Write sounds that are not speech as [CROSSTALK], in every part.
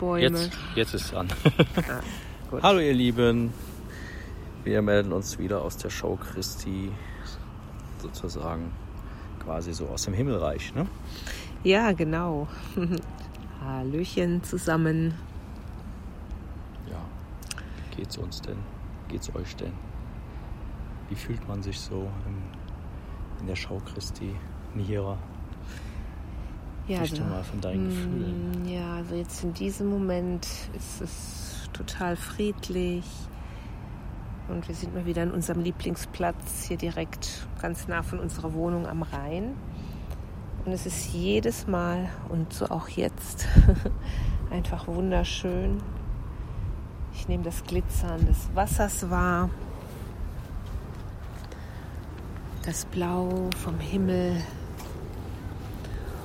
Jetzt, jetzt ist es an. [LAUGHS] Hallo ihr Lieben, wir melden uns wieder aus der Show Christi, sozusagen quasi so aus dem Himmelreich, ne? Ja, genau. [LAUGHS] Hallöchen zusammen. Ja. Wie geht's uns denn? Geht's euch denn? Wie fühlt man sich so im, in der Show Christi, Nihira? Ja, Berichte mal von deinen Gefühlen. mm, Ja, also jetzt in diesem Moment ist es total friedlich. Und wir sind mal wieder an unserem Lieblingsplatz hier direkt ganz nah von unserer Wohnung am Rhein. Und es ist jedes Mal und so auch jetzt [LAUGHS] einfach wunderschön. Ich nehme das Glitzern des Wassers wahr. Das Blau vom Himmel.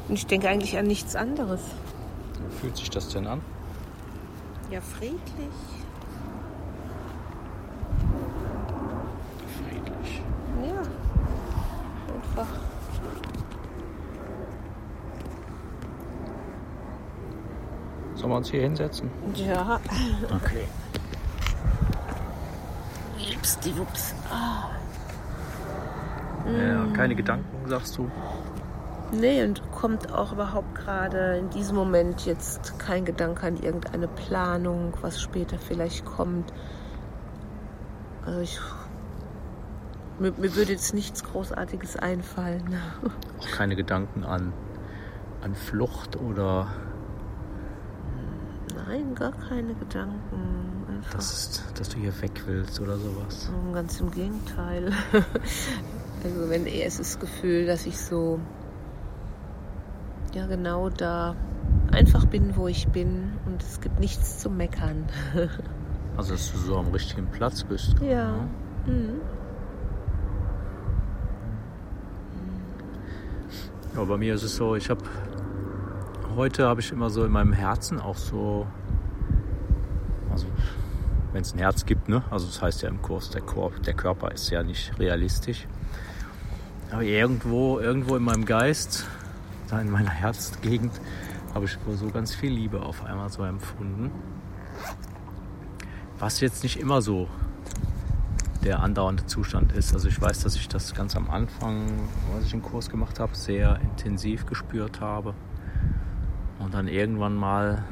Und ich denke eigentlich an nichts anderes. Wie fühlt sich das denn an? Ja, friedlich. Friedlich. Ja. Einfach. Sollen wir uns hier hinsetzen? Ja. Okay. Ups, die Wups. Ah. Ja, keine Gedanken, sagst du? Nee, und kommt auch überhaupt gerade in diesem Moment jetzt kein Gedanke an irgendeine Planung, was später vielleicht kommt. Also ich. Mir, mir würde jetzt nichts Großartiges einfallen. [LAUGHS] Auch keine Gedanken an, an Flucht oder Nein, gar keine Gedanken. Einfach. dass, es- dass du hier weg willst oder sowas. Ganz im Gegenteil. [LAUGHS] Also wenn eher ist das Gefühl, dass ich so ja genau da einfach bin, wo ich bin und es gibt nichts zu meckern. [LAUGHS] Also, dass du so am richtigen Platz bist. Ja. Mhm. Ja, bei mir ist es so, ich habe heute habe ich immer so in meinem Herzen auch so, also wenn es ein Herz gibt, ne? Also das heißt ja im Kurs, der, Kor der Körper ist ja nicht realistisch. Aber irgendwo, irgendwo in meinem Geist, da in meiner Herzgegend, habe ich wohl so ganz viel Liebe auf einmal so empfunden. Was jetzt nicht immer so der andauernde Zustand ist. Also ich weiß, dass ich das ganz am Anfang, als ich einen Kurs gemacht habe, sehr intensiv gespürt habe. Und dann irgendwann mal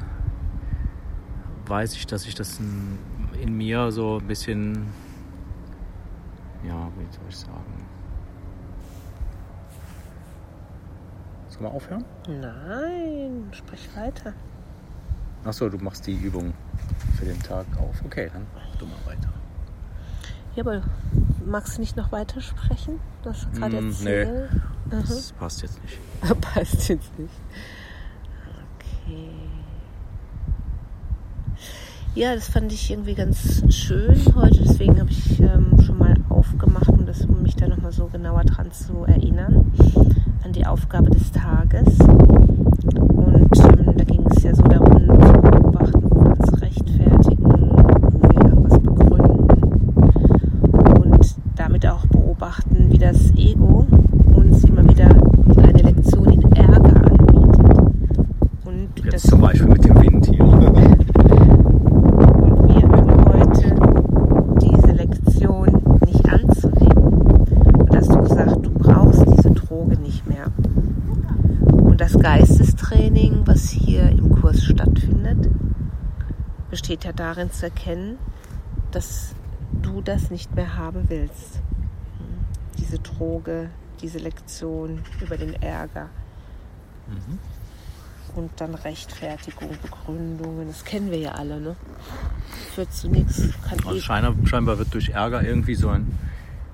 weiß ich, dass ich das in, in mir so ein bisschen, ja, wie soll ich sagen. Sollen wir aufhören? Nein, sprich weiter. Achso, du machst die Übung für den Tag auf. Okay, dann mach du mal weiter. Ja, aber magst du nicht noch weiter sprechen? Du hast gerade Mm, erzählt. Das passt jetzt nicht. [LAUGHS] Mhm. Passt jetzt nicht. Okay. Ja, das fand ich irgendwie ganz schön heute. Deswegen habe ich ähm, schon mal aufgemacht, um, das, um mich da nochmal so genauer dran zu erinnern. Aufgabe des Tages. Und ähm, da ging es ja so darum, zu beobachten, wo wir uns rechtfertigen, wo wir irgendwas begründen. Und damit auch beobachten, wie das Ego uns immer wieder eine Lektion in Ärger anbietet. Und das Jetzt zum Beispiel mit dem Wind hier. und wir üben heute diese Lektion nicht anzunehmen. Und hast du gesagt, du brauchst diese Droge nicht mehr. Und das Geistestraining, was hier im Kurs stattfindet, besteht ja darin zu erkennen, dass du das nicht mehr haben willst. Hm. Diese Droge, diese Lektion über den Ärger. Mhm. Und dann Rechtfertigung, Begründungen, das kennen wir ja alle, ne? Führt zu nichts. Also scheinbar, scheinbar wird durch Ärger irgendwie so ein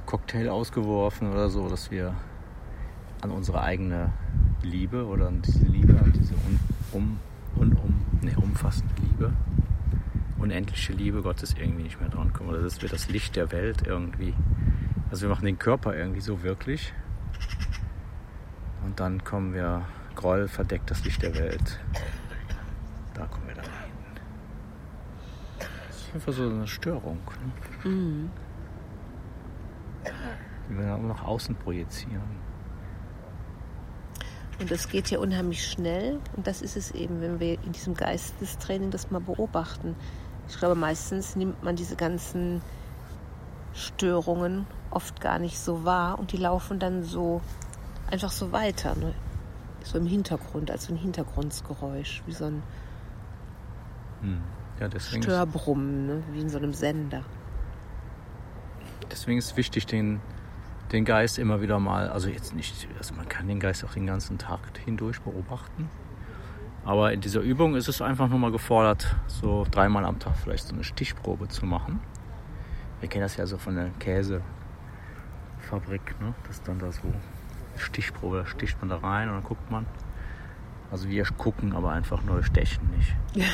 Cocktail ausgeworfen oder so, dass wir an unsere eigene Liebe oder an diese Liebe, an diese un, um, un, um, nee, umfassende Liebe, unendliche Liebe Gottes irgendwie nicht mehr dran kommen. Oder dass wir das Licht der Welt irgendwie, also wir machen den Körper irgendwie so wirklich und dann kommen wir, Groll verdeckt das Licht der Welt. Da kommen wir dann hin. Das ist einfach so eine Störung. Ne? Mhm. Die wir dann auch nach außen projizieren. Und das geht ja unheimlich schnell. Und das ist es eben, wenn wir in diesem Geistestraining das mal beobachten. Ich glaube, meistens nimmt man diese ganzen Störungen oft gar nicht so wahr und die laufen dann so einfach so weiter. Ne? So im Hintergrund, als so ein Hintergrundgeräusch, wie so ein hm. ja, Störbrummen, ne? wie in so einem Sender. Deswegen ist wichtig, den den Geist immer wieder mal, also jetzt nicht, also man kann den Geist auch den ganzen Tag hindurch beobachten. Aber in dieser Übung ist es einfach nur mal gefordert, so dreimal am Tag vielleicht so eine Stichprobe zu machen. Wir kennen das ja so von der Käsefabrik, ne? Das dann da so Stichprobe, da sticht man da rein und dann guckt man. Also wir gucken aber einfach nur, stechen nicht. [LAUGHS]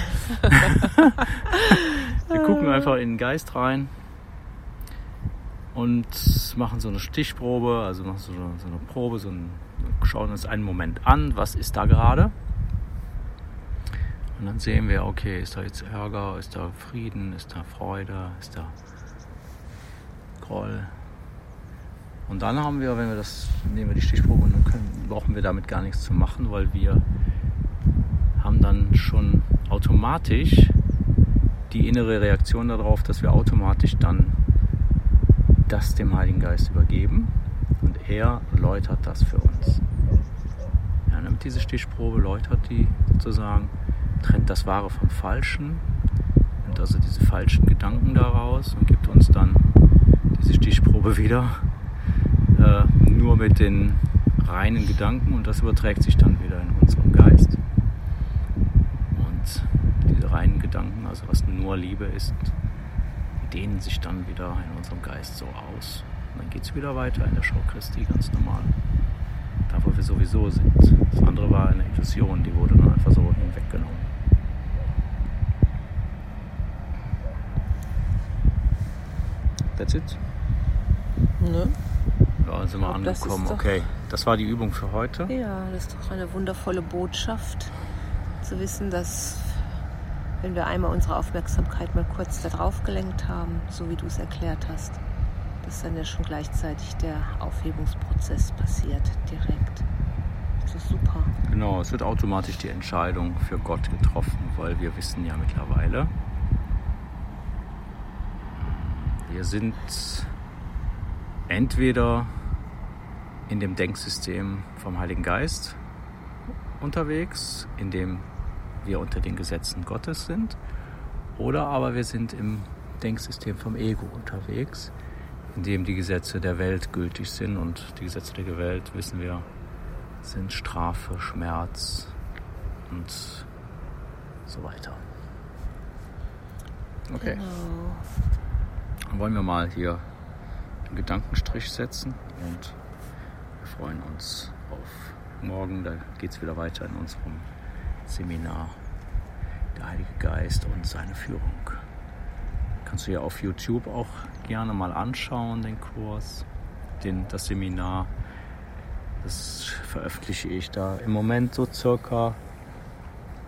wir gucken einfach in den Geist rein und machen so eine Stichprobe, also machen so eine, so eine Probe, so ein, schauen uns einen Moment an, was ist da gerade. Und dann sehen wir, okay, ist da jetzt Ärger, ist da Frieden, ist da Freude, ist da Groll. Und dann haben wir, wenn wir das, nehmen wir die Stichprobe und können, brauchen wir damit gar nichts zu machen, weil wir haben dann schon automatisch die innere Reaktion darauf, dass wir automatisch dann das dem Heiligen Geist übergeben und er läutert das für uns. Ja, nimmt diese Stichprobe, läutert die sozusagen, trennt das Wahre vom Falschen, nimmt also diese falschen Gedanken daraus und gibt uns dann diese Stichprobe wieder äh, nur mit den reinen Gedanken und das überträgt sich dann wieder in unserem Geist. Und diese reinen Gedanken, also was nur Liebe ist, dehnen sich dann wieder in unserem Geist so aus. Und dann geht es wieder weiter in der Show Christi ganz normal. Da, wo wir sowieso sind. Das andere war eine Illusion, die wurde dann einfach so hinweggenommen. That's it? Ne? Ja, sind wir angekommen. Okay, das war die Übung für heute. Ja, das ist doch eine wundervolle Botschaft, zu wissen, dass wenn wir einmal unsere Aufmerksamkeit mal kurz darauf gelenkt haben, so wie du es erklärt hast, dass dann ja schon gleichzeitig der Aufhebungsprozess passiert, direkt. Das ist super. Genau, es wird automatisch die Entscheidung für Gott getroffen, weil wir wissen ja mittlerweile, wir sind entweder in dem Denksystem vom Heiligen Geist unterwegs, in dem wir unter den Gesetzen Gottes sind, oder aber wir sind im Denksystem vom Ego unterwegs, in dem die Gesetze der Welt gültig sind und die Gesetze der Welt, wissen wir, sind Strafe, Schmerz und so weiter. Okay. Genau. Wollen wir mal hier einen Gedankenstrich setzen und wir freuen uns auf morgen. Da geht es wieder weiter in unserem Seminar Der Heilige Geist und seine Führung. Kannst du ja auf YouTube auch gerne mal anschauen, den Kurs, den, das Seminar. Das veröffentliche ich da im Moment so circa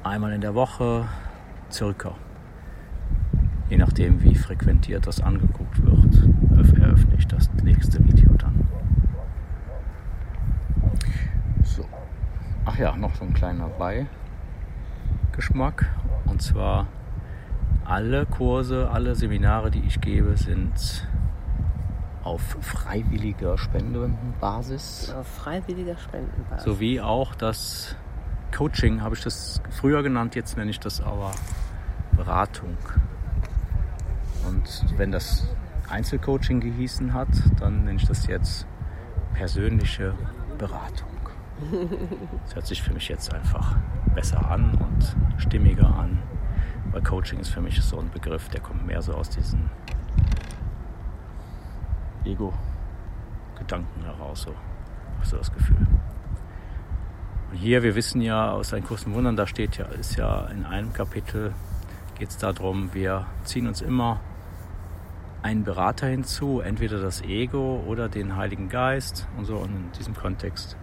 einmal in der Woche, circa. Je nachdem, wie frequentiert das angeguckt wird, eröffne ich das nächste Video dann. So. Ach ja, noch so ein kleiner Bei. Geschmack. Und zwar alle Kurse, alle Seminare, die ich gebe, sind auf freiwilliger Spendenbasis. Auf freiwilliger Spendenbasis. Sowie auch das Coaching, habe ich das früher genannt, jetzt nenne ich das aber Beratung. Und wenn das Einzelcoaching gehießen hat, dann nenne ich das jetzt persönliche Beratung. Das hört sich für mich jetzt einfach besser an und stimmiger an, weil Coaching ist für mich so ein Begriff, der kommt mehr so aus diesen Ego-Gedanken heraus, so, habe so das Gefühl. Und hier, wir wissen ja aus einem kurzen Wundern, da steht ja, ist ja in einem Kapitel geht es darum, wir ziehen uns immer einen Berater hinzu, entweder das Ego oder den Heiligen Geist und so. Und in diesem Kontext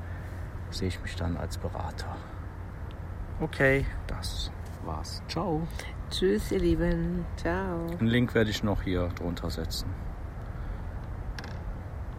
sehe ich mich dann als Berater. Okay, das war's. Ciao. Tschüss, ihr Lieben. Ciao. Einen Link werde ich noch hier drunter setzen.